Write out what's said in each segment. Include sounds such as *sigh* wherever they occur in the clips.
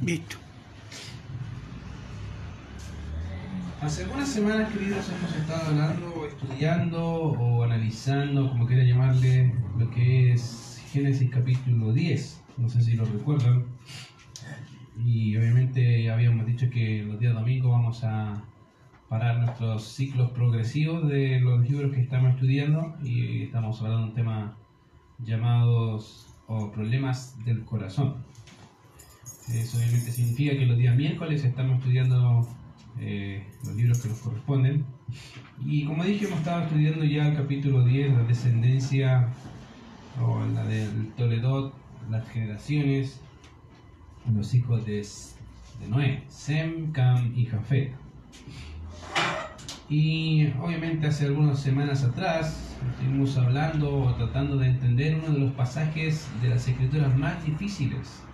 Listo. Hace algunas semanas, queridos, hemos estado hablando, estudiando o analizando, como quiera llamarle, lo que es Génesis capítulo 10. No sé si lo recuerdan. Y obviamente habíamos dicho que los días domingos vamos a parar nuestros ciclos progresivos de los libros que estamos estudiando y estamos hablando de un tema llamados o problemas del corazón. Eso obviamente significa que los días miércoles estamos estudiando eh, los libros que nos corresponden. Y como dije, hemos estado estudiando ya el capítulo 10, la descendencia o la del Toledot, las generaciones, los hijos de, de Noé, Sem, Cam y Jafet. Y obviamente hace algunas semanas atrás estuvimos hablando o tratando de entender uno de los pasajes de las escrituras más difíciles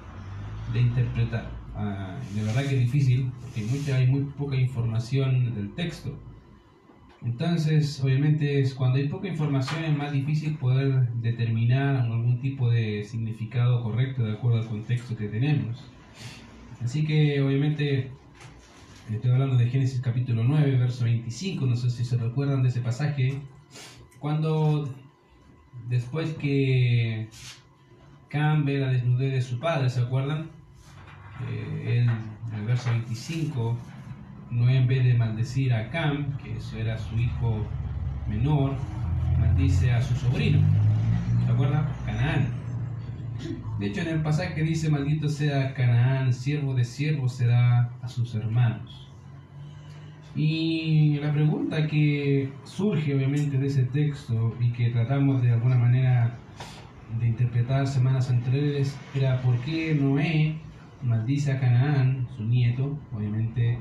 de interpretar. Ah, de verdad que es difícil, porque mucha, hay muy poca información del texto. Entonces, obviamente, es cuando hay poca información es más difícil poder determinar algún tipo de significado correcto de acuerdo al contexto que tenemos. Así que, obviamente, estoy hablando de Génesis capítulo 9, verso 25, no sé si se recuerdan de ese pasaje, cuando después que Cam ve la desnudez de su padre, ¿se acuerdan? Eh, él, en el verso 25, no en vez de maldecir a Cam, que eso era su hijo menor, maldice a su sobrino. ¿Se acuerdan? Canaán. De hecho, en el pasaje dice, maldito sea Canaán, siervo de siervo será a sus hermanos. Y la pregunta que surge obviamente de ese texto y que tratamos de alguna manera de interpretar semanas anteriores era por qué Noé maldice a Canaán, su nieto, obviamente,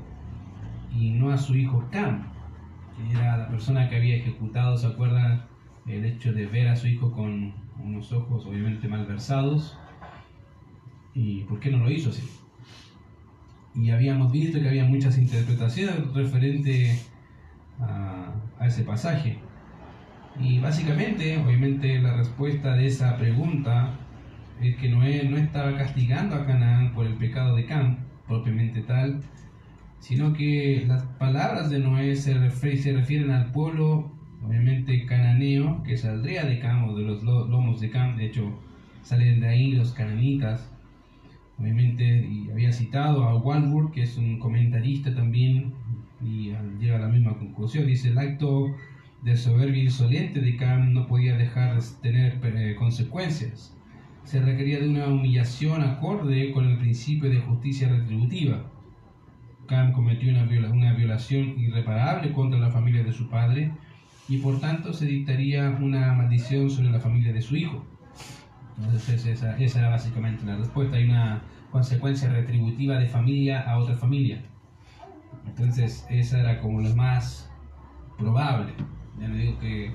y no a su hijo Cam, que era la persona que había ejecutado, ¿se acuerdan? El hecho de ver a su hijo con unos ojos obviamente malversados. ¿Y por qué no lo hizo así? Y habíamos visto que había muchas interpretaciones referente a, a ese pasaje. Y básicamente, obviamente, la respuesta de esa pregunta es que Noé no estaba castigando a Canaán por el pecado de Cam, propiamente tal, sino que las palabras de Noé se, se refieren al pueblo, obviamente cananeo, que saldría de Cam o de los lomos de Cam, de hecho salen de ahí los cananitas, obviamente, y había citado a Walbur, que es un comentarista también, y llega a la misma conclusión, dice el acto de soberbia insolente de Cam no podía dejar de tener eh, consecuencias se requería de una humillación acorde con el principio de justicia retributiva. Cam cometió una, violación irreparable contra la familia de su padre y por tanto se dictaría una maldición sobre la familia de su hijo. Entonces esa, esa era básicamente la respuesta. Hay una consecuencia retributiva de familia a otra familia. Entonces esa era como lo más probable. Ya no digo que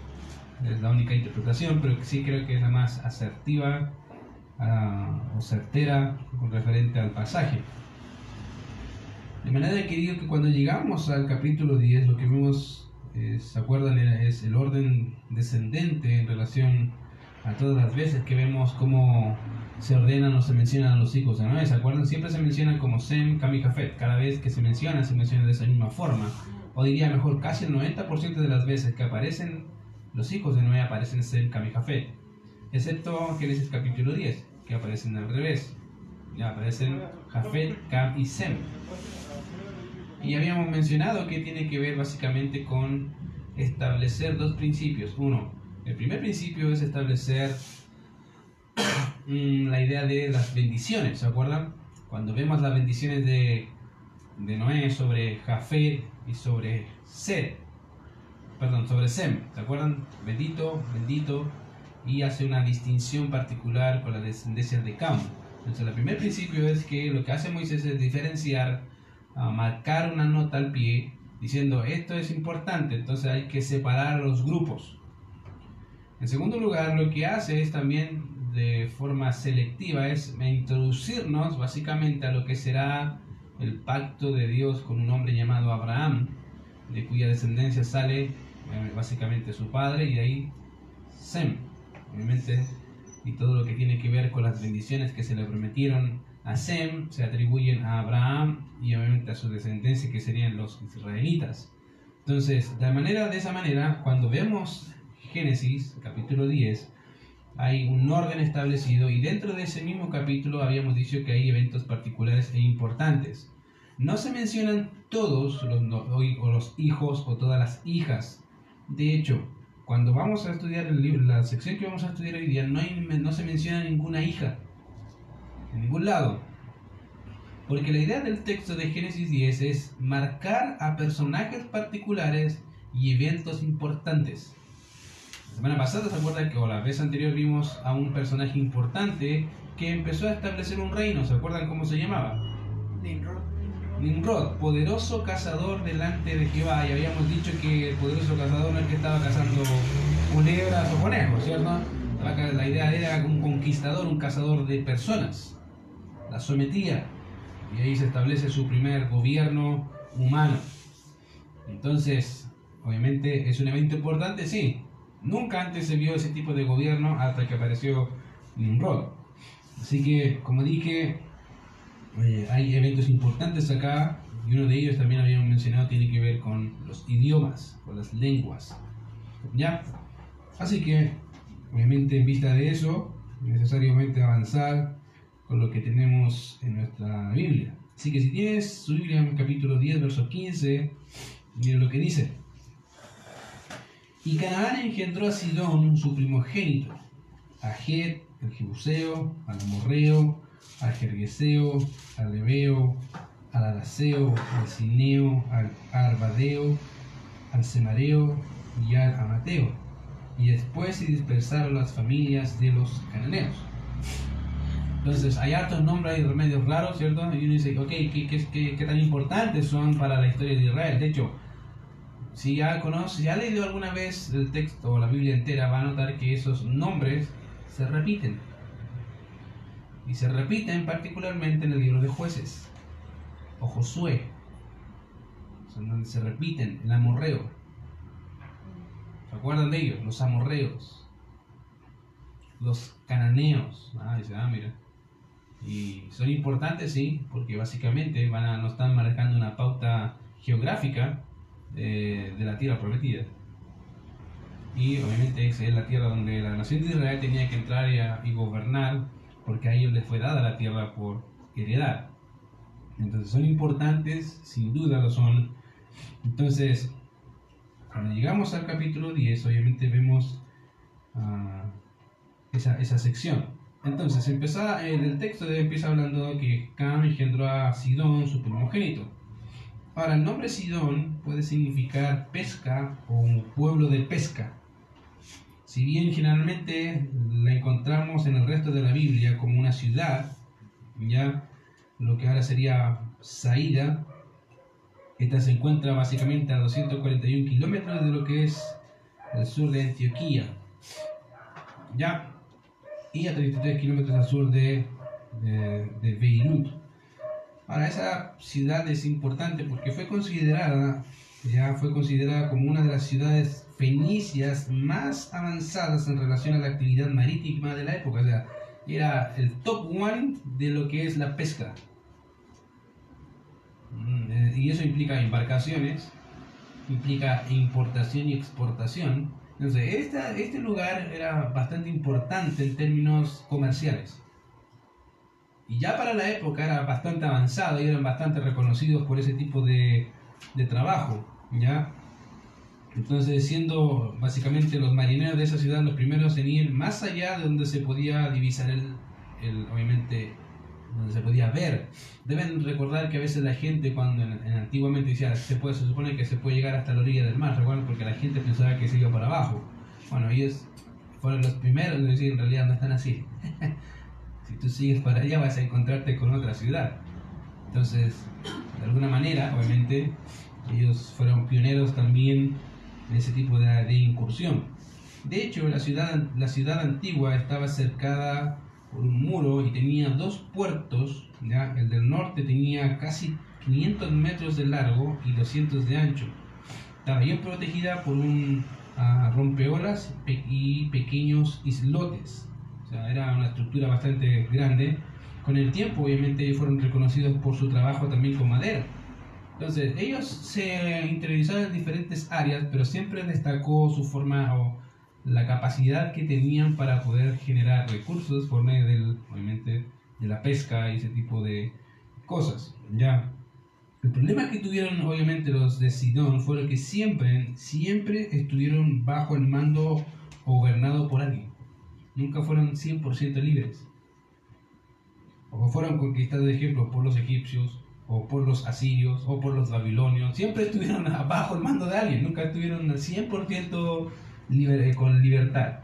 es la única interpretación, pero sí creo que es la más asertiva o certera con referente al pasaje. De manera que digo que cuando llegamos al capítulo 10, lo que vemos, eh, ¿se acuerdan? Es el orden descendente en relación a todas las veces que vemos cómo se ordenan o se mencionan a los hijos de Noé. ¿Se acuerdan? Siempre se mencionan como Sem, Cam y Jafet. Cada vez que se menciona, se menciona de esa misma forma. O diría mejor, casi el 90% de las veces que aparecen los hijos de Noé aparecen Sem, Cam y Jafet. Excepto Génesis capítulo 10 que aparecen al revés. Aparecen Jafet, Cam y Sem. Y habíamos mencionado que tiene que ver básicamente con establecer dos principios. Uno, el primer principio es establecer *coughs* mm, la idea de las bendiciones, ¿se acuerdan? Cuando vemos las bendiciones de, de Noé sobre Jafet y sobre Ser, perdón, sobre Sem, ¿se acuerdan? Bendito, bendito, y hace una distinción particular con la descendencia de Cam. Entonces, el primer principio es que lo que hace Moisés es diferenciar, marcar una nota al pie, diciendo esto es importante, entonces hay que separar los grupos. En segundo lugar, lo que hace es también de forma selectiva, es introducirnos básicamente a lo que será el pacto de Dios con un hombre llamado Abraham, de cuya descendencia sale eh, básicamente su padre y de ahí Sem obviamente, y todo lo que tiene que ver con las bendiciones que se le prometieron a Sem se atribuyen a Abraham y obviamente a su descendencia que serían los israelitas. Entonces, de manera de esa manera, cuando vemos Génesis capítulo 10, hay un orden establecido y dentro de ese mismo capítulo habíamos dicho que hay eventos particulares e importantes. No se mencionan todos los, o los hijos o todas las hijas. De hecho, cuando vamos a estudiar el libro, la sección que vamos a estudiar hoy día, no, no se menciona ninguna hija. En ningún lado. Porque la idea del texto de Génesis 10 es marcar a personajes particulares y eventos importantes. La semana pasada se acuerdan que o la vez anterior vimos a un personaje importante que empezó a establecer un reino. ¿Se acuerdan cómo se llamaba? Nimrod. Nimrod, poderoso cazador delante de Jehová. Y habíamos dicho que el poderoso cazador no es que estaba cazando culebras o conejos, ¿cierto? La idea era un conquistador, un cazador de personas. La sometía y ahí se establece su primer gobierno humano. Entonces, obviamente es un evento importante, sí. Nunca antes se vio ese tipo de gobierno hasta que apareció Nimrod. Así que, como dije, hay eventos importantes acá y uno de ellos también habíamos mencionado tiene que ver con los idiomas, con las lenguas. ¿Ya? Así que, obviamente en vista de eso, necesariamente avanzar con lo que tenemos en nuestra Biblia. Así que si tienes su Biblia en capítulo 10, verso 15, mira lo que dice. Y Canaán engendró a Sidón, su primogénito, a Het, el Jebuseo, al Amorreo, al Jergueseo, al Leveo, al Araseo, al Cineo, al Arbadeo, al Semareo y al Amateo. Y después se dispersaron las familias de los cananeos. Entonces, hay hartos nombres y remedios raros, ¿cierto? Y uno dice, ok, ¿qué, qué, tan importantes son para la historia de Israel? De hecho, si ya conoce, si ha leído alguna vez el texto o la Biblia entera, va a notar que esos nombres se repiten. Y se repiten particularmente en el libro de jueces o Josué, son donde se repiten, el amorreo. ¿Se acuerdan de ellos? Los amorreos, los cananeos. Ah, dice, ah, mira. Y son importantes, sí, porque básicamente van a, nos están marcando una pauta geográfica de, la tierra prometida. Y obviamente es la tierra donde la nación de Israel tenía que entrar y, gobernar, porque a ellos les fue dada la tierra por heredad. Entonces son importantes, sin duda lo son. Entonces, cuando llegamos al capítulo 10, obviamente vemos uh, esa, esa sección. Entonces, empezaba, en el texto empieza hablando que Cam engendró a Sidón, su primogénito. Ahora, el nombre Sidón puede significar pesca o un pueblo de pesca. Si bien generalmente la encontramos en el resto de la Biblia como una ciudad, ya lo que ahora sería Saída, esta se encuentra básicamente a 241 kilómetros de lo que es el sur de Antioquía. Ya, y a 33 kilómetros al sur de, de, Beirut. Ahora, esa ciudad es importante porque fue considerada, ya fue considerada como una de las ciudades fenicias más avanzadas en relación a la actividad marítima de la época. O sea, era el top one de lo que es la pesca. Mm, eh, y eso implica embarcaciones, implica importación y exportación, entonces, esta, este lugar era bastante importante en términos comerciales. Y ya para la época era bastante avanzado y eran bastante reconocidos por ese tipo de, de trabajo. ¿ya? Entonces, siendo básicamente los marineros de esa ciudad los primeros en ir más allá de donde se podía divisar el, obviamente, donde se podía ver. Deben recordar que a veces la gente, cuando en, antiguamente decía, se, puede, se supone que se puede llegar hasta la orilla del mar, ¿recuerdan? Porque la gente pensaba que se iba para abajo. Bueno, ellos fueron los primeros en decir, en realidad no están así. *laughs* si tú sigues para allá vas a encontrarte con otra ciudad. Entonces, de alguna manera, obviamente, ellos fueron pioneros también en ese tipo de, incursión. De hecho, la ciudad, la ciudad antigua estaba cercada por un muro y tenía dos puertos, ¿ya? el del norte tenía casi 500 metros de largo y 200 de ancho. Estaba bien protegida por un uh, rompeolas y pequeños islotes. O sea, era una estructura bastante grande con el tiempo, obviamente, fueron reconocidos por su trabajo también con madera. Entonces, ellos se interiorizaron en diferentes áreas, pero siempre destacó su forma o la capacidad que tenían para poder generar recursos por medio obviamente, de la pesca y ese tipo de cosas. Ya. El problema que tuvieron, obviamente, los de Sidón fue que siempre, siempre estuvieron bajo el mando gobernado por alguien. Nunca fueron 100% libres. O fueron conquistados, de ejemplo, por los egipcios, o por los asirios, o por los babilonios. Siempre estuvieron *laughs* bajo el mando de alguien. Nunca estuvieron al 100% liber con libertad.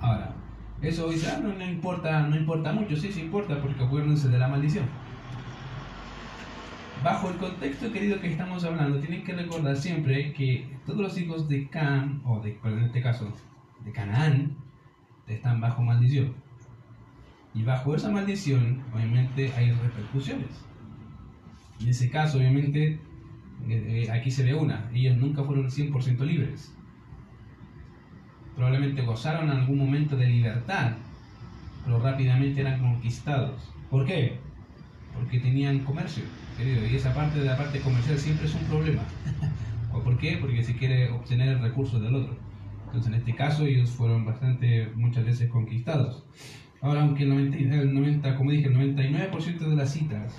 Ahora, eso dice, ah, no, no, importa, no importa mucho. Sí, sí importa, porque acuérdense de la maldición. Bajo el contexto querido que estamos hablando, tienen que recordar siempre que todos los hijos de Can, o de, en este caso, de Canaán, están bajo maldición. Y bajo esa maldición, obviamente, hay repercusiones. En ese caso, obviamente, eh, eh, aquí se ve una. Ellos nunca fueron 100% libres. Probablemente gozaron en algún momento de libertad, pero rápidamente eran conquistados. ¿Por qué? Porque tenían comercio, querido, y esa parte de la parte comercial siempre es un problema. *laughs* ¿Por qué? Porque se quiere obtener el recurso del otro. Entonces, en este caso, ellos fueron bastante, muchas veces conquistados. Ahora, aunque el 90, como dije, el 99% de las citas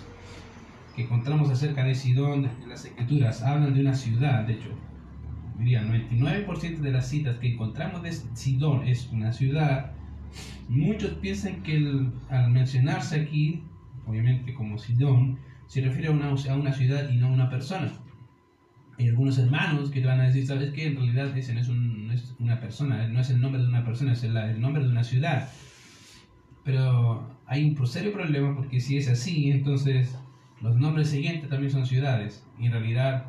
que encontramos acerca de Sidón en las escrituras hablan de una ciudad, de hecho, diría, el 99% de las citas que encontramos de Sidón es una ciudad, muchos piensan que al mencionarse aquí, obviamente como Sidón, se refiere a una, a una ciudad y no a una persona. Hay algunos hermanos que te van a decir, ¿sabes qué? En realidad ese no es, un, es una persona, no es el nombre de una persona, es el, el, nombre de una ciudad. Pero hay un serio problema porque si es así, entonces los nombres siguientes también son ciudades. Y en realidad,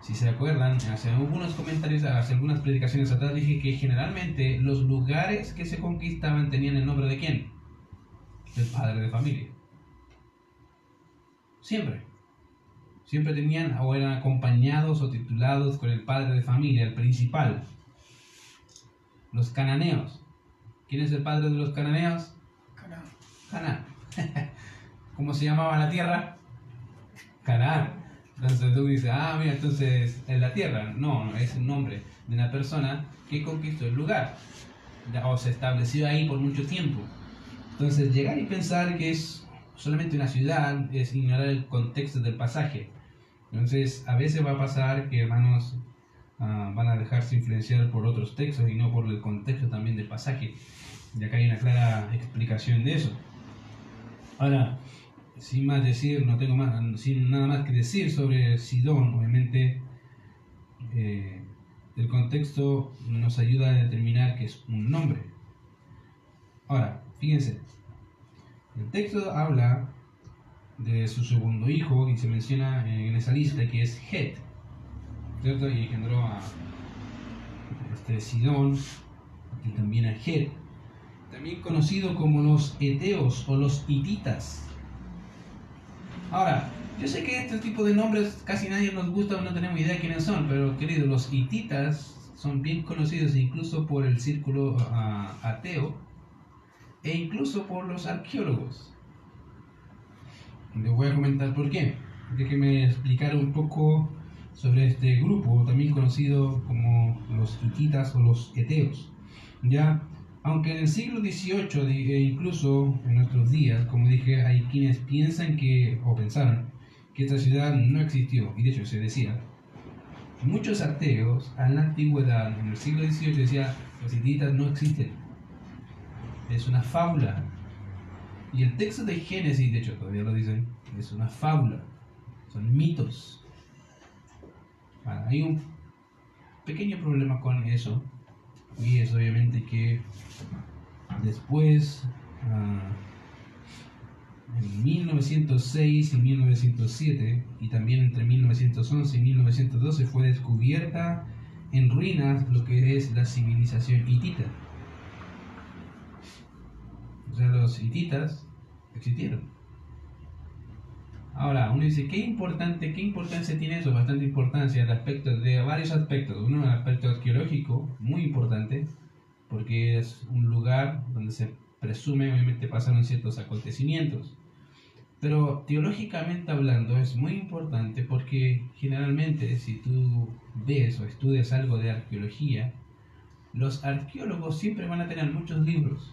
si se acuerdan, hace algunos comentarios, hace algunas predicaciones atrás dije que generalmente los lugares que se conquistaban tenían el nombre de quién? Del padre de familia. Siempre. Siempre tenían o eran acompañados o titulados con el padre de familia, el principal. Los cananeos. ¿Quién es el padre de los cananeos? Canaán. *laughs* ¿Cómo se llamaba la tierra? Canaán. Entonces tú dices, ah, mira, entonces es la tierra. No, no, es el nombre de una persona que conquistó el lugar o se estableció ahí por mucho tiempo. Entonces llegar y pensar que es solamente una ciudad es ignorar el contexto del pasaje. Entonces a veces va a pasar que hermanos uh, van a dejarse influenciar por otros textos y no por el contexto también del pasaje. Y acá hay una clara explicación de eso. Ahora, sin más decir, no tengo más, sin nada más que decir sobre Sidón, obviamente eh, el contexto nos ayuda a determinar que es un nombre. Ahora, fíjense, el texto habla de su segundo hijo y se menciona en esa lista que es Het, ¿cierto? Y engendró a este Sidón y también a Het, también conocido como los Eteos o los Hititas. Ahora, yo sé que este tipo de nombres casi nadie nos gusta o no tenemos idea de quiénes son, pero queridos, los hititas son bien conocidos incluso por el círculo uh, ateo e incluso por los arqueólogos. Les voy a comentar por qué. Déjenme explicar un poco sobre este grupo, también conocido como los hititas o los eteos. Ya, aunque en el siglo XVIII e incluso en nuestros días, como dije, hay quienes piensan que, o pensaron, que esta ciudad no existió, y de hecho se decía. Muchos ateos en la antigüedad, en el siglo XVIII, decían, los hititas no existen. Es una fábula. Y el texto de Génesis, de hecho todavía lo dicen, es una fábula. Son mitos. Bueno, hay un pequeño problema con eso, y es obviamente que después, uh, en 1906 y 1907, y también entre 1911 y 1912, fue descubierta en ruinas lo que es la civilización hitita. O sea, los hititas existieron. Ahora, uno dice, ¿qué importante, qué importancia tiene eso? Bastante importancia el aspecto de varios aspectos. Uno, el aspecto arqueológico, muy importante, porque es un lugar donde se presume obviamente pasaron ciertos acontecimientos. Pero teológicamente hablando es muy importante porque generalmente si tú ves o estudias algo de arqueología, los arqueólogos siempre van a tener muchos libros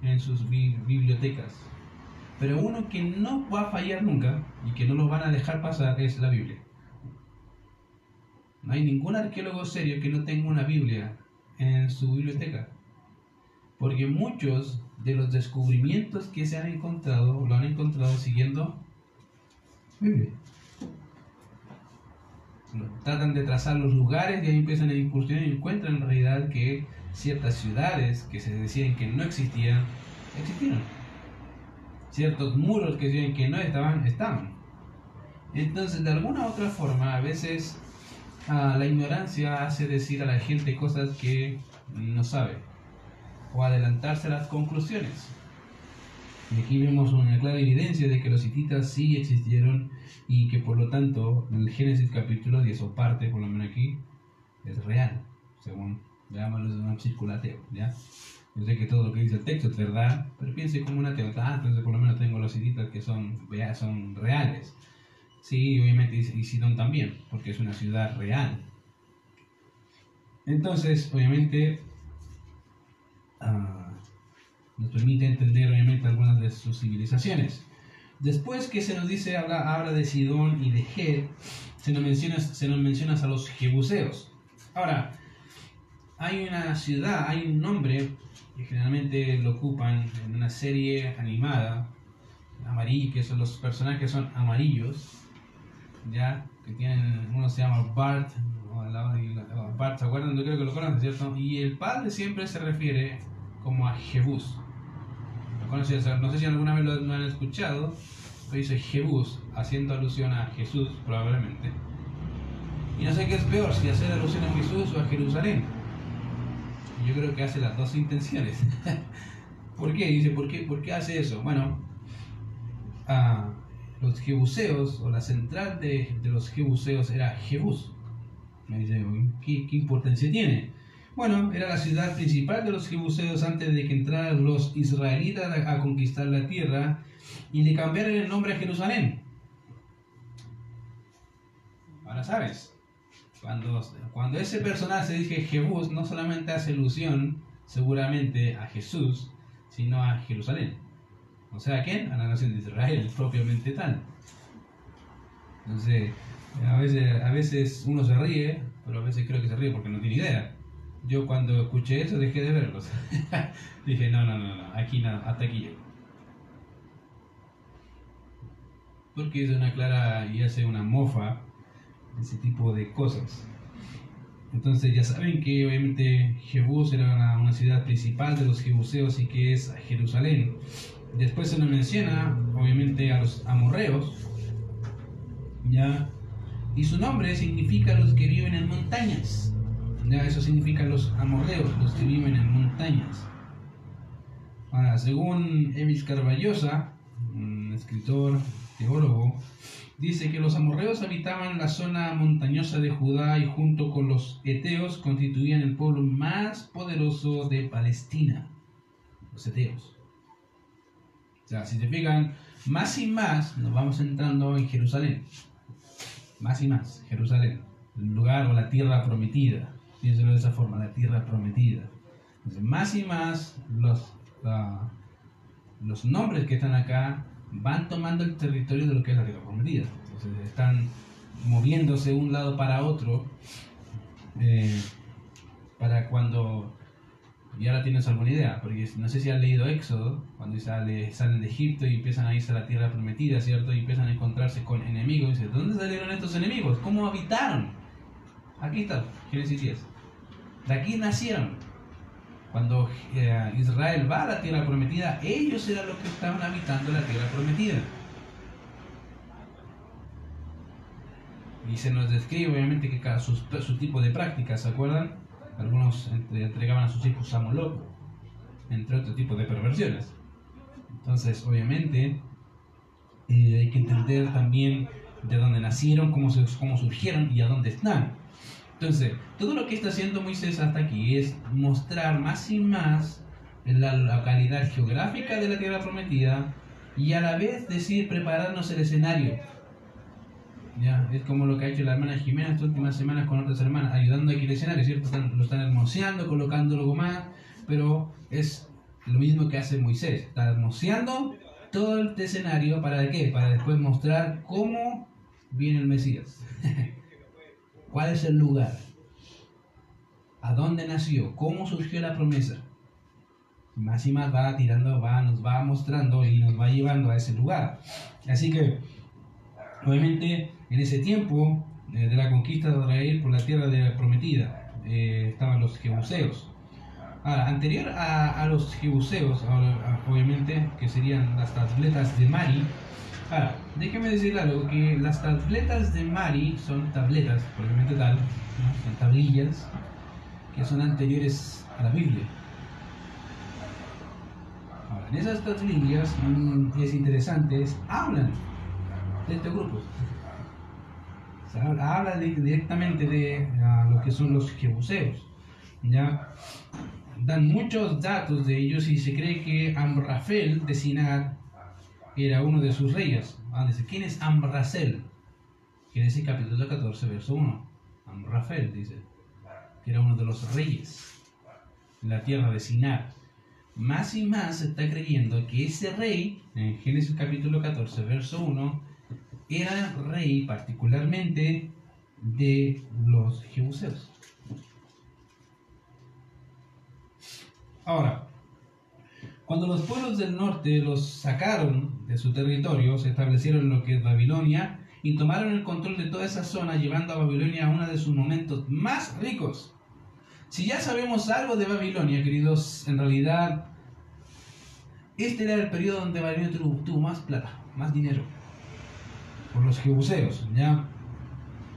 en sus bibliotecas. Pero uno que no va a fallar nunca y que no lo van a dejar pasar es la Biblia. No hay ningún arqueólogo serio que no tenga una Biblia en su biblioteca. Porque muchos de los descubrimientos que se han encontrado lo han encontrado siguiendo Biblia. Tratan de trazar los lugares y ahí empiezan a incursionar y encuentran en realidad que ciertas ciudades que se decían que no existían, existieron. Ciertos muros que decían que no estaban, estaban. Entonces, de alguna u otra forma, a veces ah, la ignorancia hace decir a la gente cosas que no sabe o adelantarse a las conclusiones. Y aquí vemos una clara evidencia de que los hititas sí existieron y que por lo tanto el Génesis capítulo 10 o parte, por lo menos aquí, es real, según veámoslo de un círculo ateo, ¿ya? Yo sé que todo lo que dice el texto es verdad, pero piense como un ateo, ah, entonces por lo menos tengo los hititas que son, son reales. Sí, obviamente y Sidón también, porque es una ciudad real. Entonces, obviamente, Ah, nos permite entender obviamente algunas de sus civilizaciones. Después que se nos dice, habla, habla de Sidón y de Ger, se nos menciona, se nos menciona a los jebuseos. Ahora, hay una ciudad, hay un nombre que generalmente lo ocupan en una serie animada, amarillo, que son los personajes son amarillos, ya, que tienen, uno se llama Bart, Bart, ¿se acuerdan? Yo creo que lo conocen, ¿cierto? Y el padre siempre se refiere como a Jebús. No sé si alguna vez lo, han escuchado, pero dice Jebús, haciendo alusión a Jesús, probablemente. Y no sé qué es peor, si hacer alusión a Jesús o a Jerusalén. Yo creo que hace las dos intenciones. *laughs* ¿Por qué? Dice, ¿por qué, ¿por qué hace eso? Bueno, los jebuseos, o la central de, los jebuseos era Jebús. Me dice, ¿qué, ¿qué, importancia tiene? Bueno, era la ciudad principal de los jebuseos antes de que entraran los israelitas a, conquistar la tierra y le cambiaron el nombre a Jerusalén. Ahora sabes, cuando, cuando ese personaje dice Jebús, no solamente hace alusión seguramente a Jesús, sino a Jerusalén. O sea, ¿a quién? A la nación de Israel, *laughs* propiamente tal. Entonces, a veces, uno se ríe, pero a veces creo que se ríe porque no tiene idea. Yo cuando escuché eso dejé de verlos. *laughs* Dije, no, no, no, no, aquí nada, hasta aquí llego. Porque es una clara y hace una mofa ese tipo de cosas. Entonces ya saben que obviamente Jebús era una, ciudad principal de los jebuseos y que es Jerusalén. Después se nos menciona obviamente a los amorreos, ya y su nombre significa los que viven en montañas. Ya, eso significa los amorreos, los que viven en montañas. Según Evis Carballosa, un escritor, teólogo, dice que los amorreos habitaban la zona montañosa de Judá y junto con los eteos constituían el pueblo más poderoso de Palestina, los eteos. O sea, si te fijan, más y más nos vamos entrando en Jerusalén más y más, Jerusalén, el lugar o la tierra prometida, piénselo de esa forma, la tierra prometida. Más y más los, los nombres que están acá van tomando el territorio de lo que es la tierra prometida. Entonces, están moviéndose de un lado para otro eh, para cuando y ahora tienes alguna idea, porque no sé si has leído Éxodo, cuando sale, salen de Egipto y empiezan a irse a la tierra prometida, ¿cierto? Y empiezan a encontrarse con enemigos. Y dicen, ¿de dónde salieron estos enemigos? ¿Cómo habitaron? Aquí está, Génesis 10. De aquí nacieron. Cuando eh, Israel va a la tierra prometida, ellos eran los que estaban habitando la tierra prometida. Y se nos describe obviamente que cada su, tipo de prácticas, ¿se acuerdan? Algunos entregaban a sus hijos a Moloch, entre otro tipo de perversiones. Entonces, obviamente, eh, hay que entender también de dónde nacieron, cómo, cómo surgieron y a dónde están. Entonces, todo lo que está haciendo Moisés hasta aquí es mostrar más y más la localidad geográfica de la tierra prometida y a la vez decir prepararnos el escenario. Ya, es como lo que ha hecho la hermana Jimena estas últimas semanas con otras hermanas, ayudando a que el escenario, ¿cierto? lo están hermoseando, colocando algo más, pero es lo mismo que hace Moisés, está hermoseando todo el escenario para qué? Para después mostrar cómo viene el Mesías. *laughs* ¿Cuál es el lugar? ¿A dónde nació? ¿Cómo surgió la promesa? Más y más va tirando, va, nos va mostrando y nos va llevando a ese lugar. Así que, obviamente, en ese tiempo eh, de la conquista de Israel por la tierra de prometida, eh, estaban los jebuseos. Ahora, anterior a, los jebuseos, obviamente, que serían las tabletas de Mari. Ahora, déjeme decirle algo, que las tabletas de Mari son tabletas, obviamente tal, son tablillas, que son anteriores a la Biblia. Ahora, en esas tablillas es interesante, hablan de este grupo. habla directamente de lo que son los jebuseos. ¿ya? dan muchos datos de ellos y se cree que Amrafel de Sinar era uno de sus reyes. Ah, dice, ¿quién es Amrasel? Génesis capítulo 14, verso 1. Amrafel dice, que era uno de los reyes de la tierra de Sinar. Más y más se está creyendo que ese rey, en Génesis capítulo 14, verso 1, era rey particularmente de los jebuseos. Ahora, cuando los pueblos del norte los sacaron de su territorio, se establecieron en lo que es Babilonia y tomaron el control de toda esa zona, llevando a Babilonia a uno de sus momentos más ricos. Si ya sabemos algo de Babilonia, queridos, en realidad este era el periodo donde Babilonia tuvo, más plata, más dinero, por los jebuseos, ¿ya?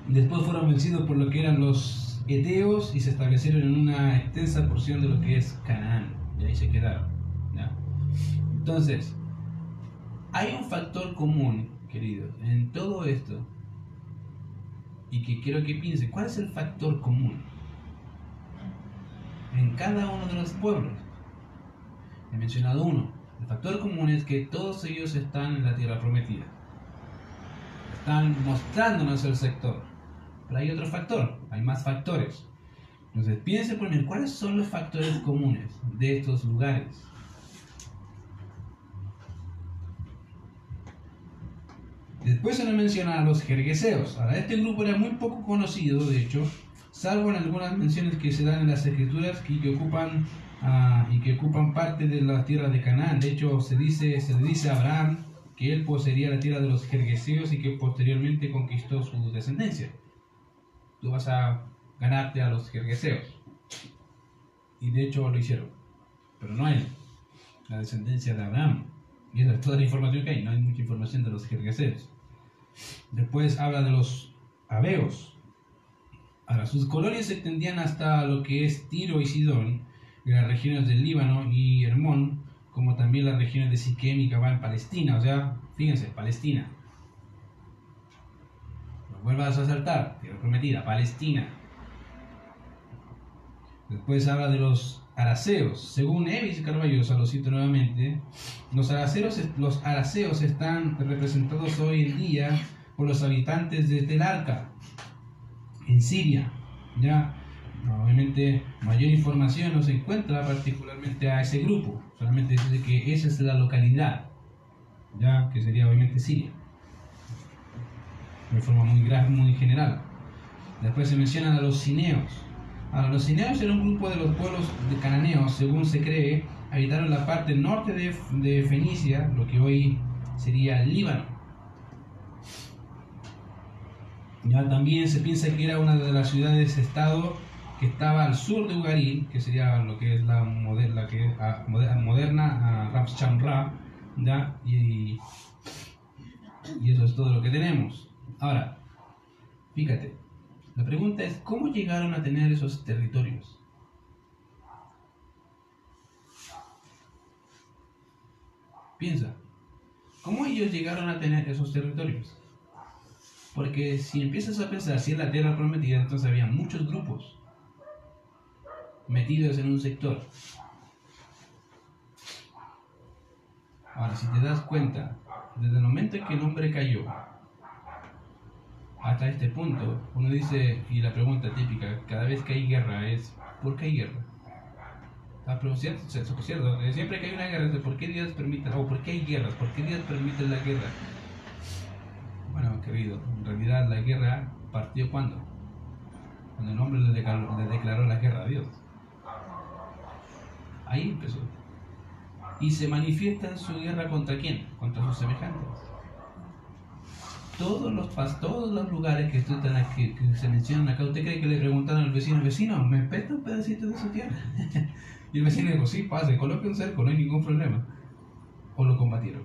Después fueron vencidos por lo que eran los eteos y se establecieron en una extensa porción de lo que es Canaán. Y ahí se quedaron. Entonces, hay un factor común, queridos, en todo esto. Y que quiero que piensen, ¿cuál es el factor común? En cada uno de los pueblos. He mencionado uno. El factor común es que todos ellos están en la tierra prometida. Están mostrándonos el sector. Pero hay otro factor, hay más factores. Entonces, piense por mí, ¿cuáles son los factores comunes de estos lugares? Después se nos menciona a los jergueseos. Ahora, este grupo era muy poco conocido, de hecho, salvo en algunas menciones que se dan en las escrituras y que ocupan, ah, y que ocupan parte de la tierra de Canaán. De hecho, se, dice, se le dice a Abraham que él poseería la tierra de los jergueseos y que posteriormente conquistó su descendencia tú vas a ganarte a los jergueseos. Y de hecho lo hicieron. Pero no él, la descendencia de Abraham. Y esa es toda la información que hay, no hay mucha información de los jergueseos. Después habla de los abeos. Ahora, sus colonias se extendían hasta lo que es Tiro y Sidón, y las regiones del Líbano y Hermón, como también las regiones de Siquem y Cabal, Palestina. O sea, fíjense, Palestina vuelvas a saltar, tierra prometida, Palestina. Después habla de los araceos. Según Evis Carballosa, lo cito nuevamente, los araceos, los araceos están representados hoy en día por los habitantes de Telarca, en Siria. Ya, obviamente, mayor información no se encuentra particularmente a ese grupo, solamente dice que esa es la localidad, ya, que sería obviamente Siria de forma muy, muy general. Después se mencionan a los cineos. Ahora, los cineos eran un grupo de los pueblos de cananeos, según se cree, habitaron la parte norte de, Fenicia, lo que hoy sería el Líbano. Ya también se piensa que era una de las ciudades-estado que estaba al sur de Ugarit, que sería lo que es la moderna, que, a, moderna Rapschamra, y, y eso es todo lo que tenemos. Ahora, fíjate, la pregunta es, ¿cómo llegaron a tener esos territorios? Piensa, ¿cómo ellos llegaron a tener esos territorios? Porque si empiezas a pensar si es la tierra prometida, entonces había muchos grupos metidos en un sector. Ahora, si te das cuenta, desde el momento en que el hombre cayó hasta este punto, uno dice, y la pregunta típica, cada vez que hay guerra es, ¿por qué hay guerra? Ah, pero cierto, cierto, eh, siempre que hay una guerra, ¿por qué Dios permite, o por qué hay guerras? ¿Por qué Dios permite la guerra? Bueno, querido, en realidad la guerra partió cuando? Cuando el hombre le declaró, le declaró la guerra a Dios. Ahí empezó y se manifiesta en su guerra contra quién? Contra sus semejantes. Todos los, todos los lugares que, se mencionan acá, ¿usted cree que le preguntaron al vecino, vecino, ¿me presta un pedacito de su tierra? *laughs* y el vecino dijo, sí, pase, coloque un cerco, no hay ningún problema. O lo combatieron.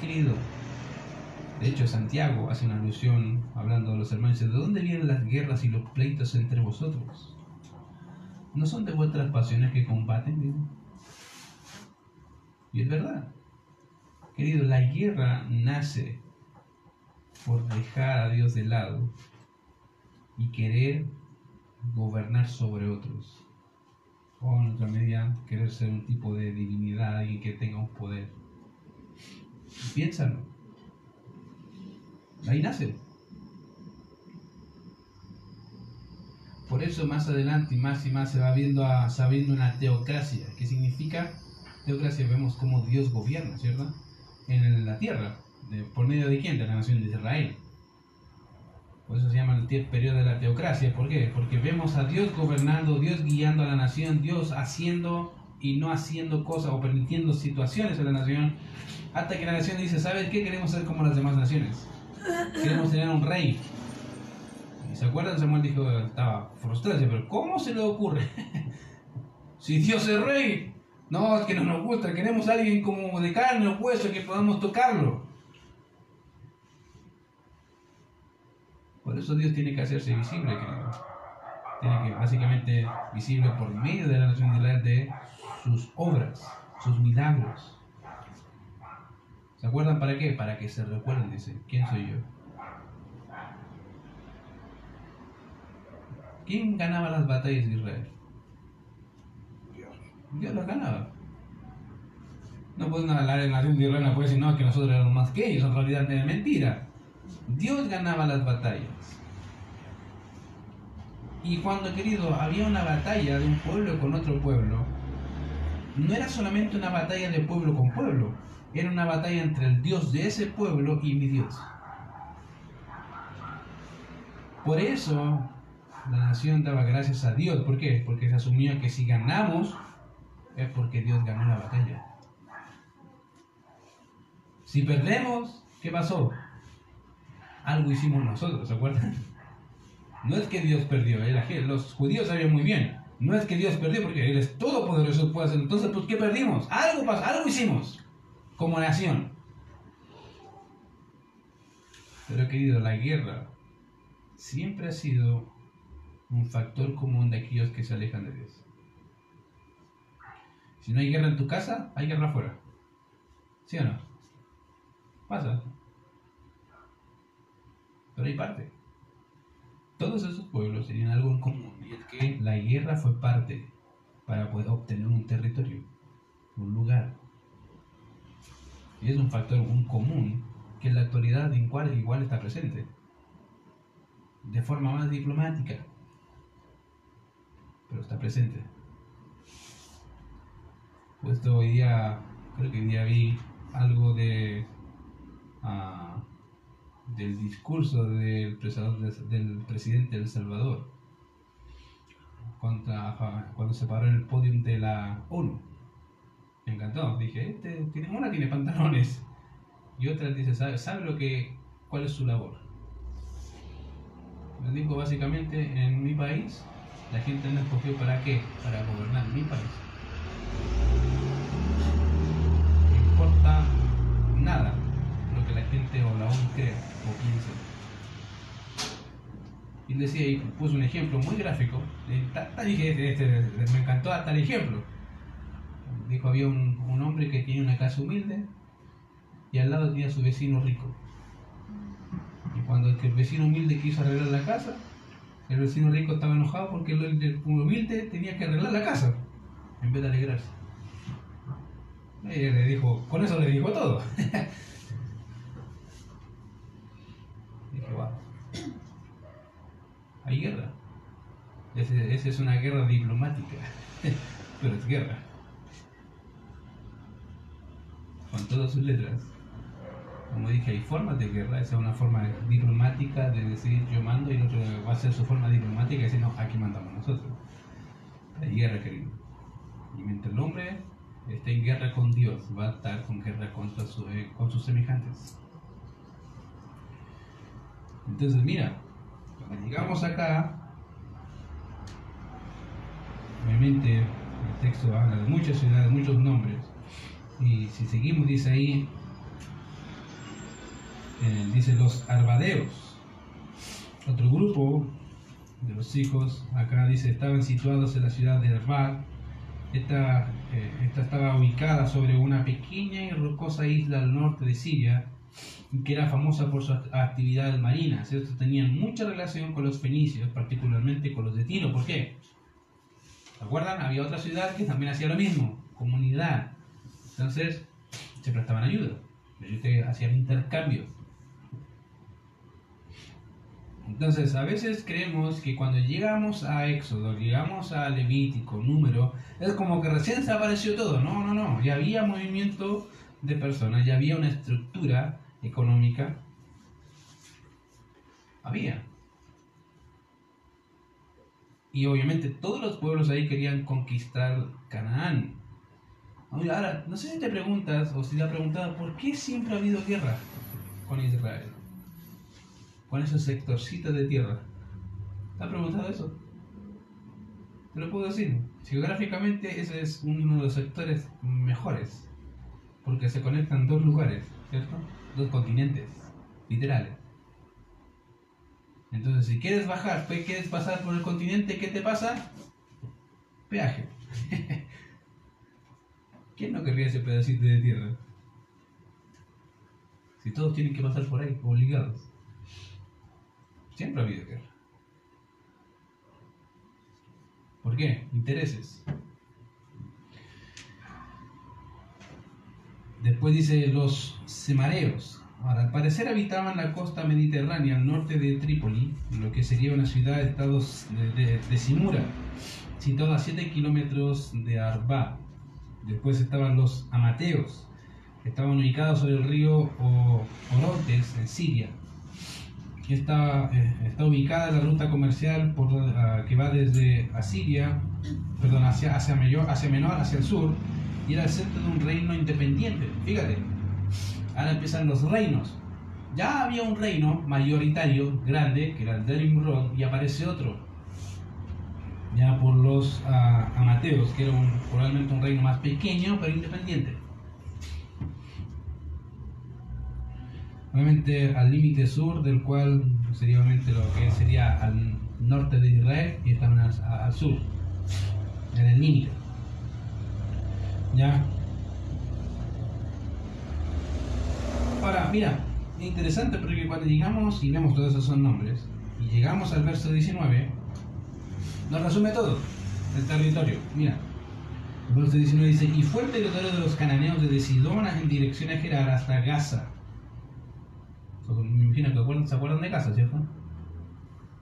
Querido, de hecho Santiago hace una alusión hablando de los hermanos, ¿de dónde vienen las guerras y los pleitos entre vosotros? ¿No son de vuestras pasiones que combaten? Y es verdad. Querido, la guerra nace por dejar a Dios de lado y querer gobernar sobre otros. O en otra medida, querer ser un tipo de divinidad, y que tenga un poder. Piénsalo. Ahí nace. Por eso más adelante y más y más se va viendo, a, sabiendo una teocracia. ¿Qué significa? Teocracia vemos cómo Dios gobierna, ¿cierto? En la tierra. ¿Por medio de quién? De la nación de Israel. Por eso se llama el periodo de la teocracia. ¿Por qué? Porque vemos a Dios gobernando, Dios guiando a la nación, Dios haciendo y no haciendo cosas o permitiendo situaciones a la nación, hasta que la nación dice, ¿sabes qué? Queremos ser como las demás naciones. Queremos tener un rey, ¿Se acuerdan? Samuel dijo, estaba frustrado, pero ¿cómo se le ocurre? *laughs* si Dios es rey, no, es que no nos gusta, queremos alguien como de carne o hueso que podamos tocarlo. Por eso Dios tiene que hacerse visible, querido. Tiene que, básicamente, visible por medio de la nación de sus obras, sus milagros. ¿Se acuerdan para qué? Para que se recuerden, dice, ¿quién soy yo? ¿Quién ganaba las batallas de Israel? Dios. Las ganaba. No pueden hablar en la nación de Israel, no puede decir no, que nosotros éramos más que ellos, en realidad es mentira. Dios ganaba las batallas. Y cuando, querido, había una batalla de un pueblo con otro pueblo, no era solamente una batalla de pueblo con pueblo, era una batalla entre el Dios de ese pueblo y mi Dios. Por eso la nación daba gracias a Dios. ¿Por qué? Porque se asumía que si ganamos es porque Dios ganó la batalla. Si perdemos, ¿qué pasó? Algo hicimos nosotros, ¿se acuerdan? No es que Dios perdió, los judíos sabían muy bien. No es que Dios perdió porque Él es todopoderoso, puede. Entonces, pues, ¿qué perdimos? Algo pasó, algo hicimos como nación. Pero querido, la guerra siempre ha sido un factor común de aquellos que se alejan de Dios. Si no hay guerra en tu casa, hay guerra afuera. ¿Sí o no? Pasa. Pero hay parte. Todos esos pueblos tenían algo en común y es que la guerra fue parte para poder obtener un territorio, un lugar. Y es un factor un común que en la actualidad igual, igual está presente. De forma más diplomática, pero está presente. Puesto hoy día, creo que hoy día vi algo de uh, del discurso del, presidente de El Salvador contra, cuando se paró en el podio de la ONU. Me encantó. Dije, este, una tiene pantalones y otra dice, ¿sabe, sabe lo que, cuál es su labor? Me dijo básicamente, en mi país la gente no escogió para qué, para gobernar mi país. Importa nada lo que la gente o la ONU crea o piense. Y decía, y puso un ejemplo muy gráfico. Dije, este, me encantó hasta el ejemplo. Dijo, había un, un hombre que tiene una casa humilde y al lado tenía su vecino rico. Y cuando el vecino humilde quiso arreglar la casa, el vecino rico estaba enojado porque el, humilde tenía que arreglar la casa. en vez de alegrarse. Y le dijo, con eso le dijo todo. *laughs* dije, wow. Hay guerra. Esa es una guerra diplomática. *laughs* Pero es guerra. Con todas sus letras. Como dije, hay formas de guerra. Esa es una forma diplomática de decir yo mando y el otro va a ser su forma diplomática y decir no, aquí mandamos nosotros. Hay guerra, querido. Y mientras el hombre esté en guerra con Dios, va a estar con guerra contra eh, con sus semejantes. Entonces, mira, cuando llegamos acá, obviamente el texto habla de muchas ciudades, muchos nombres, y si seguimos, dice ahí, eh, dice los arbadeos, otro grupo de los hijos, acá dice, estaban situados en la ciudad de Arba, esta, eh, esta estaba ubicada sobre una pequeña y rocosa isla al norte de Siria, que era famosa por sus actividades marinas. Estos tenían mucha relación con los fenicios, particularmente con los de Tiro. ¿Por qué? ¿Se acuerdan? Había otra ciudad que también hacía lo mismo, comunidad. Entonces, se prestaban ayuda. Ellos hacían intercambio. Entonces, a veces creemos que cuando llegamos a Éxodo, llegamos a Levítico, número, es como que recién se apareció todo. No, no, no. Ya había movimiento de personas, ya había una estructura económica. Había. Y obviamente todos los pueblos ahí querían conquistar Canaán. Ahora, no sé si te preguntas o si te has preguntado por qué siempre ha habido guerra con Israel. Con esos sectorcitos de tierra. ¿Te has preguntado eso? Te lo puedo decir. Geográficamente ese es uno de los sectores mejores. Porque se conectan dos lugares, ¿cierto? Dos continentes, literales. Entonces, si quieres bajar, quieres pasar por el continente, ¿qué te pasa? Peaje. *laughs* ¿Quién no querría ese pedacito de tierra? Si todos tienen que pasar por ahí, obligados. Siempre ha habido guerra. ¿Por qué? Intereses. Después dice los semareos. Ahora, al parecer habitaban la costa mediterránea al norte de Trípoli, lo que sería una ciudad-estado de, de, Simura, situada a 7 kilómetros de Arba. Después estaban los amateos, que estaban ubicados sobre el río Orontes, en Siria. Está, eh, está ubicada la ruta comercial que va desde Asiria, perdón, hacia, hacia, mayor, hacia Menor, hacia el sur, y era el centro de un reino independiente. Fíjate, ahora empiezan los reinos. Ya había un reino mayoritario, grande, que era el de y aparece otro, ya por los uh, amateos, que era probablemente un reino más pequeño, pero independiente. Obviamente al límite sur, del cual sería obviamente lo que sería al norte de Israel, y estaban al, sur, en el límite. ¿Ya? Ahora, mira, es interesante porque cuando llegamos y vemos todos esos nombres, y llegamos al verso 19, nos resume todo el territorio. Mira, el verso 19 dice, y fue el territorio de los cananeos desde Sidón en dirección a Gerar hasta Gaza. Me imagino que se acuerdan de Gaza, ¿cierto?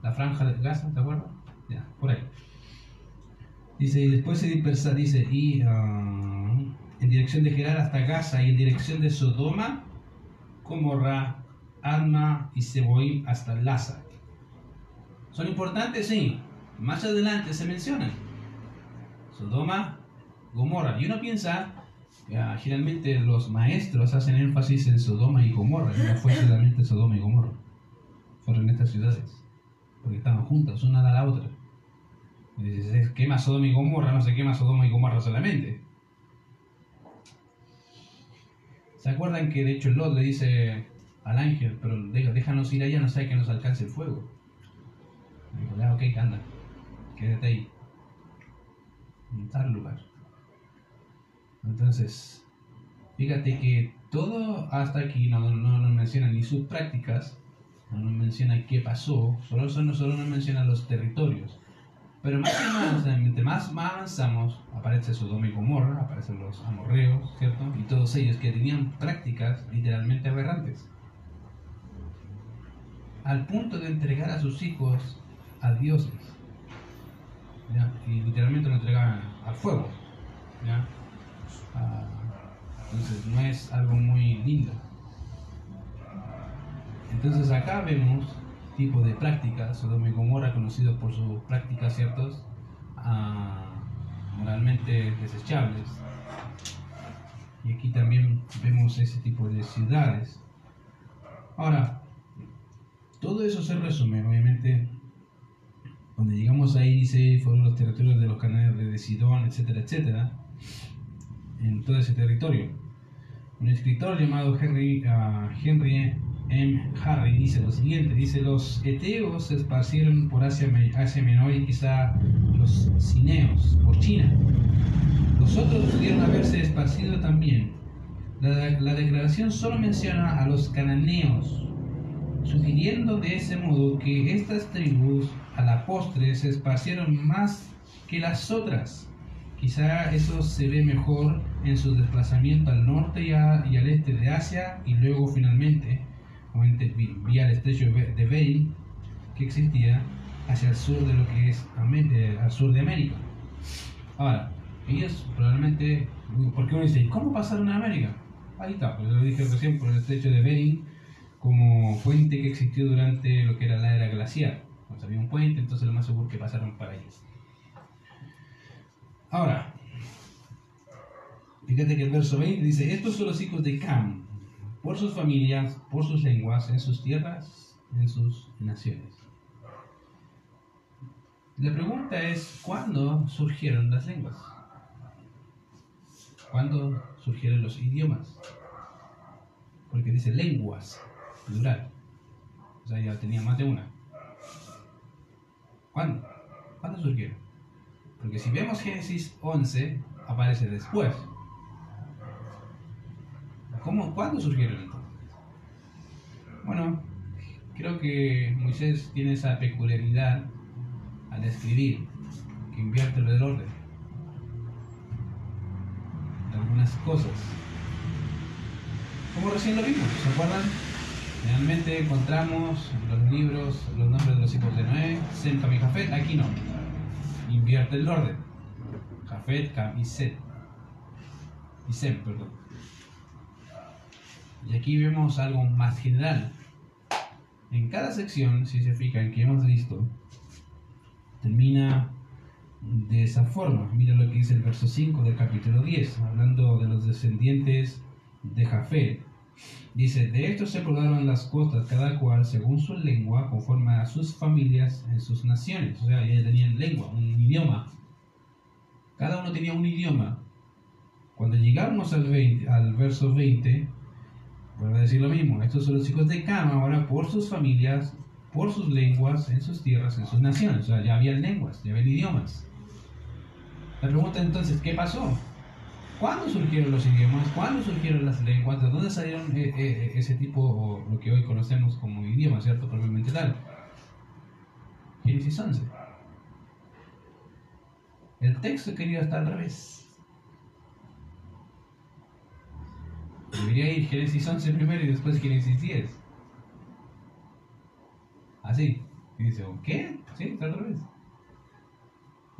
La franja de Gaza, ¿se acuerdan? Ya, por ahí. Dice, y después se dispersa, dice, y... Uh, en dirección de Gerar hasta Gaza y en dirección de Sodoma, Gomorra, Adma y Seboim hasta Laza. ¿Son importantes? Sí. Más adelante se mencionan. Sodoma, Gomorra. Y uno piensa, ya, generalmente los maestros hacen énfasis en Sodoma y Gomorra. Y no fue solamente Sodoma y Gomorra. Fueron estas ciudades. Porque estaban juntas, una a la otra. Y se quema Sodoma y Gomorra, no se quema Sodoma y Gomorra solamente. ¿Se acuerdan que de hecho Lot le dice al ángel, pero déjanos ir allá, no sea que nos alcance el fuego? dijo, ya, ok, anda, quédate ahí, en tal lugar. Entonces, fíjate que todo hasta aquí no, nos menciona ni sus prácticas, no nos menciona qué pasó, solo, solo nos menciona los territorios. Pero más y más, mientras más avanzamos, aparece Sodoma y Gomorra, aparecen los amorreos, ¿cierto? Y todos ellos que tenían prácticas literalmente aberrantes. Al punto de entregar a sus hijos a dioses. Y literalmente lo entregaban al fuego. Ah, entonces no es algo muy lindo. Entonces acá vemos tipo de prácticas, Sodoma y Gomorra conocidos por sus prácticas ciertos, ah, moralmente desechables. Y aquí también vemos ese tipo de ciudades. Ahora, todo eso se resume, obviamente, cuando llegamos ahí, dice, fueron los territorios de los canales de Sidón, etcétera, etcétera, en todo ese territorio. Un escritor llamado Henry, uh, Henry M. Harry dice lo siguiente, dice, los eteos se esparcieron por Asia, Asia Menor y quizá los cineos por China. Los otros pudieron haberse esparcido también. La, la declaración solo menciona a los cananeos, sugiriendo de ese modo que estas tribus a la postre se esparcieron más que las otras. Quizá eso se ve mejor en su desplazamiento al norte y, al este de Asia y luego finalmente, vía el estrecho de Bering que existía hacia el sur de lo que es eh, al sur de América. Ahora, ellos probablemente, porque uno dice, ¿cómo pasaron a América? Ahí está, pues lo dije recién por el estrecho de Bering como puente que existió durante lo que era la era glacial. Cuando había un puente, entonces lo más seguro que pasaron para allí. Ahora, fíjate que el verso 20 dice, estos son los hijos de Cam, por sus familias, por sus lenguas, en sus tierras, en sus naciones. La pregunta es, ¿cuándo surgieron las lenguas? ¿Cuándo surgieron los idiomas? Porque dice lenguas plural. O sea, ya tenía más de una. ¿Cuándo? ¿Cuándo surgieron? Porque si vemos Génesis 11, aparece después. ¿Cómo, ¿Cuándo surgieron entonces? Bueno, creo que Moisés tiene esa peculiaridad al escribir, que invierte el orden de algunas cosas. Como recién lo vimos, ¿se acuerdan? Generalmente encontramos los libros, los nombres de los hijos de Noé, Sem, y Jafet. Aquí no. Invierte el orden. Jafet, Cam y Set. Y Sem, perdón. Y aquí vemos algo más general. En cada sección, si se fijan que hemos visto, termina de esa forma. Mira lo que dice el verso 5 del capítulo 10, hablando de los descendientes de Jafet Dice, de estos se poblaron las costas, cada cual según su lengua, conforme a sus familias en sus naciones. O sea, ellos tenían lengua, un idioma. Cada uno tenía un idioma. Cuando llegamos al, al verso 20, vuelvo a decir lo mismo. Estos son los hijos de Cama, ahora por sus familias, por sus lenguas, en sus tierras, en sus naciones. O sea, ya habían lenguas, ya habían idiomas. La pregunta entonces, ¿qué pasó? ¿Cuándo surgieron los idiomas? ¿Cuándo surgieron las lenguas? ¿De dónde salieron eh, eh, ese tipo, o lo que hoy conocemos como idioma, ¿cierto? Propiamente tal. Génesis 11. El texto quería estar al revés. Debería ir Génesis 11 primero y después Génesis 10. Así. Y dice, ¿qué? Sí, está al revés.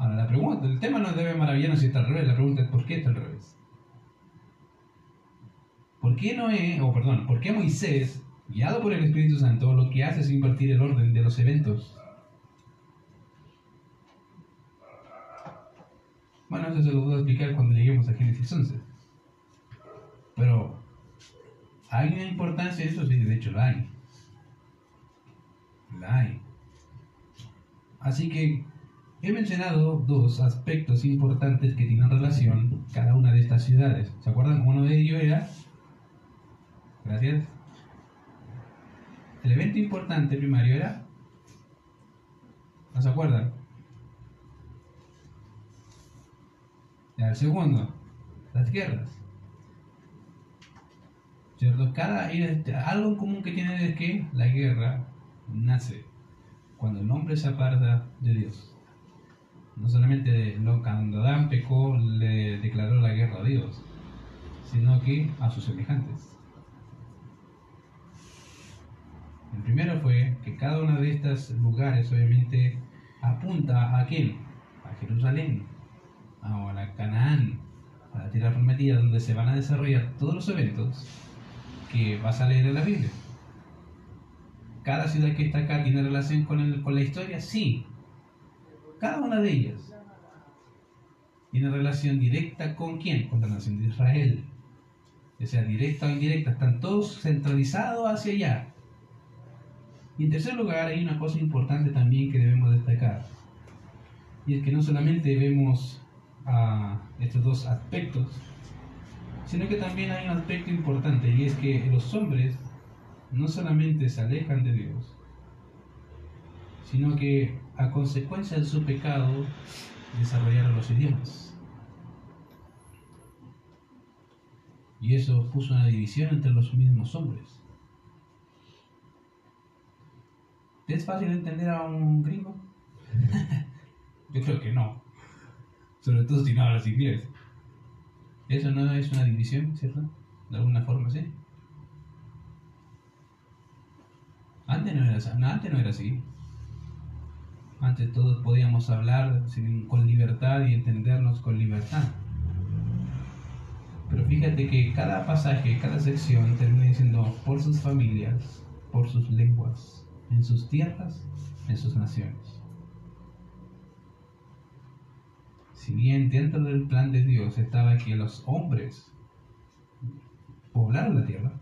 Ahora, la pregunta, el tema no debe maravillarnos si está al revés, la pregunta es ¿por qué está al revés? ¿Por qué Noé, o perdón, por qué Moisés, guiado por el Espíritu Santo, lo que hace es invertir el orden de los eventos? Bueno, eso se lo voy a explicar cuando lleguemos a Génesis 11. Pero, ¿hay una importancia eso? Sí, de hecho la hay. La hay. Así que He mencionado dos aspectos importantes que tienen relación cada una de estas ciudades. ¿Se acuerdan? Uno de ellos era... Gracias. El evento importante primario era... ¿No se acuerdan? el segundo, las guerras. ¿Cierto? Cada, algo en común que tiene es que la guerra nace cuando el hombre se aparta de Dios No solamente cuando Adán pecó le declaró la guerra a Dios, sino que a sus semejantes. El primero fue que cada uno de estos lugares obviamente apunta a quién? A Jerusalén, a la Canaán, a la tierra prometida, donde se van a desarrollar todos los eventos que vas a leer en la Biblia. ¿Cada ciudad que está acá tiene relación con, con la historia? Sí. Cada una de ellas tiene relación directa con quién? Con la nación de Israel. Ya sea directa o indirecta, están todos centralizados hacia allá. Y en tercer lugar, hay una cosa importante también que debemos destacar. Y es que no solamente vemos a estos dos aspectos, sino que también hay un aspecto importante y es que los hombres no solamente se alejan de Dios, sino que a consecuencia de su pecado desarrollaron los idiomas. Y eso puso una división entre los mismos hombres. es fácil entender a un gringo? *laughs* Yo creo que no. Sobre todo si no hablas inglés. Eso no es una división, ¿cierto? De alguna forma, sí. Antes no era, antes no era así. Antes todos podíamos hablar con libertad y entendernos con libertad. Pero fíjate que cada pasaje, cada sección termina diciendo por sus familias, por sus lenguas, en sus tierras, en sus naciones. Si bien dentro del plan de Dios estaba que los hombres poblaran la tierra,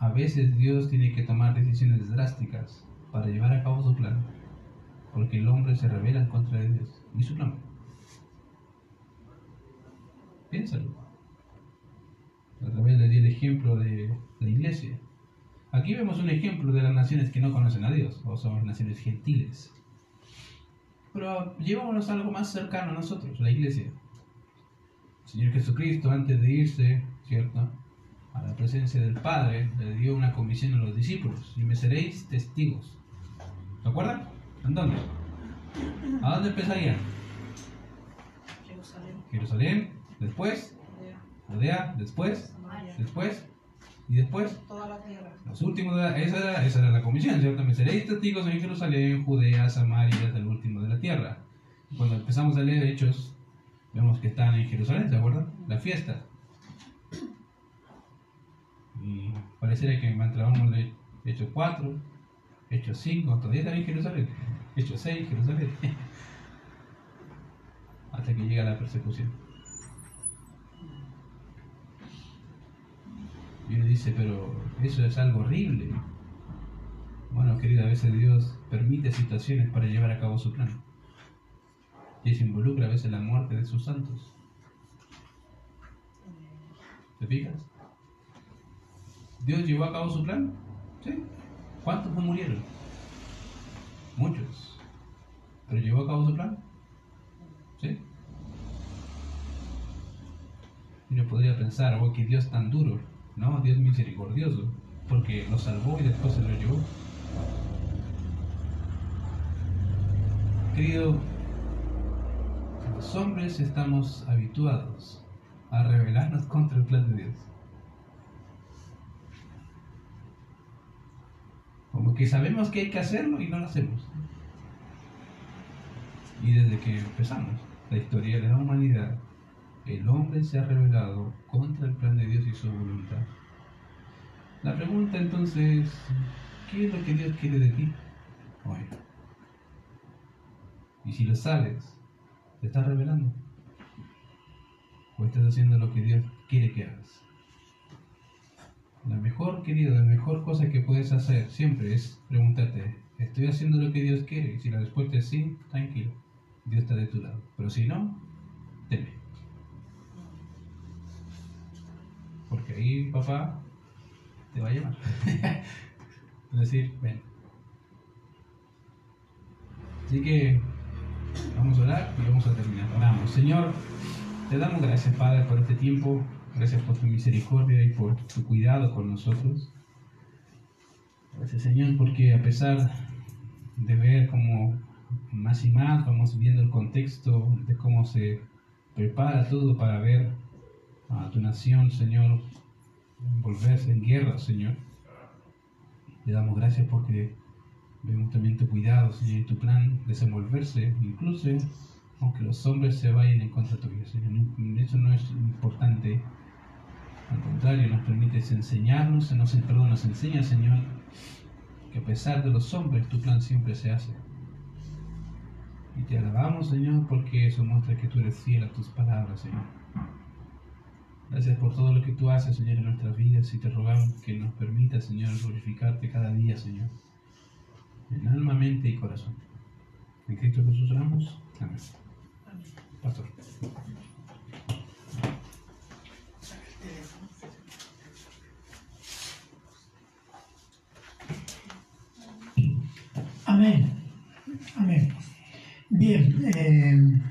a veces Dios tiene que tomar decisiones drásticas para llevar a cabo su plan, porque el hombre se revela en contra de Dios y su plan. Piénsalo. A través de el ejemplo de la iglesia. Aquí vemos un ejemplo de las naciones que no conocen a Dios, o son naciones gentiles. Pero llevámonos a algo más cercano a nosotros, la iglesia. El Señor Jesucristo, antes de irse, ¿cierto? A la presencia del Padre, le dio una comisión a los discípulos, y me seréis testigos. ¿Se acuerdan? ¿En dónde? ¿A dónde empezarían? Jerusalén. Jerusalén, después, Judea, después, después, y después, toda la tierra. Los últimos, esa era, esa era la comisión, ¿cierto? Me seréis testigos en Jerusalén, Judea, Samaria, hasta el último de la tierra. cuando empezamos a leer Hechos, vemos que están en Jerusalén, ¿de acuerdo? La fiesta. Y pareciera que mantrabamos Hechos 4, Hechos 5, todavía en Jerusalén. Hechos 6, Jerusalén. *laughs* Hasta que llega la persecución. Y uno dice, pero eso es algo horrible. Bueno, querida, a veces Dios permite situaciones para llevar a cabo su plan. Y eso involucra a veces la muerte de sus santos. ¿Te fijas? ¿Dios llevó a cabo su plan? ¿Sí? ¿Cuántos murieron? Muchos. ¿Pero llevó a cabo su plan? ¿Sí? Uno podría pensar, oh, que Dios tan duro. No, Dios misericordioso, porque lo salvó y después se lo llevó. Querido, los hombres estamos habituados a rebelarnos contra el plan de Dios. Como que sabemos que hay que hacerlo y no lo hacemos. Y desde que empezamos la historia de la humanidad, el hombre se ha rebelado contra el plan de Dios y su voluntad. La pregunta entonces es, ¿qué es lo que Dios quiere de ti? Bueno, y si lo sabes, ¿te estás revelando? ¿O estás haciendo lo que Dios quiere que hagas? La mejor, querido, la mejor cosa que puedes hacer siempre es preguntarte, ¿estoy haciendo lo que Dios quiere? Y si la respuesta es sí, tranquilo, Dios está de tu lado. Pero si no, teme. porque ahí papá te va a llamar. *laughs* es decir, ven. Así que vamos a orar y vamos a terminar. Oramos. Señor, te damos gracias, Padre, por este tiempo. Gracias por tu misericordia y por tu cuidado con nosotros. Gracias, Señor, porque a pesar de ver cómo más y más vamos viendo el contexto de cómo se prepara todo para ver a tu nación, Señor, volverse en guerra, Señor. Le damos gracias porque vemos también tu cuidado, Señor, y tu plan desenvolverse, incluso aunque los hombres se vayan en contra tuyo, Señor. Eso no es importante. Al contrario, nos permite enseñarnos, nos, perdón, nos enseña, Señor, que a pesar de los hombres, tu plan siempre se hace. Y te alabamos, Señor, porque eso muestra que tú eres fiel a tus palabras, Señor. Gracias por todo lo que tú haces, Señor, en nuestras vidas y te rogamos que nos permita, Señor, glorificarte cada día, Señor. En alma, mente y corazón. En Cristo Jesús oramos. Amén. Pastor. Amén. Amén. Bien. Eh,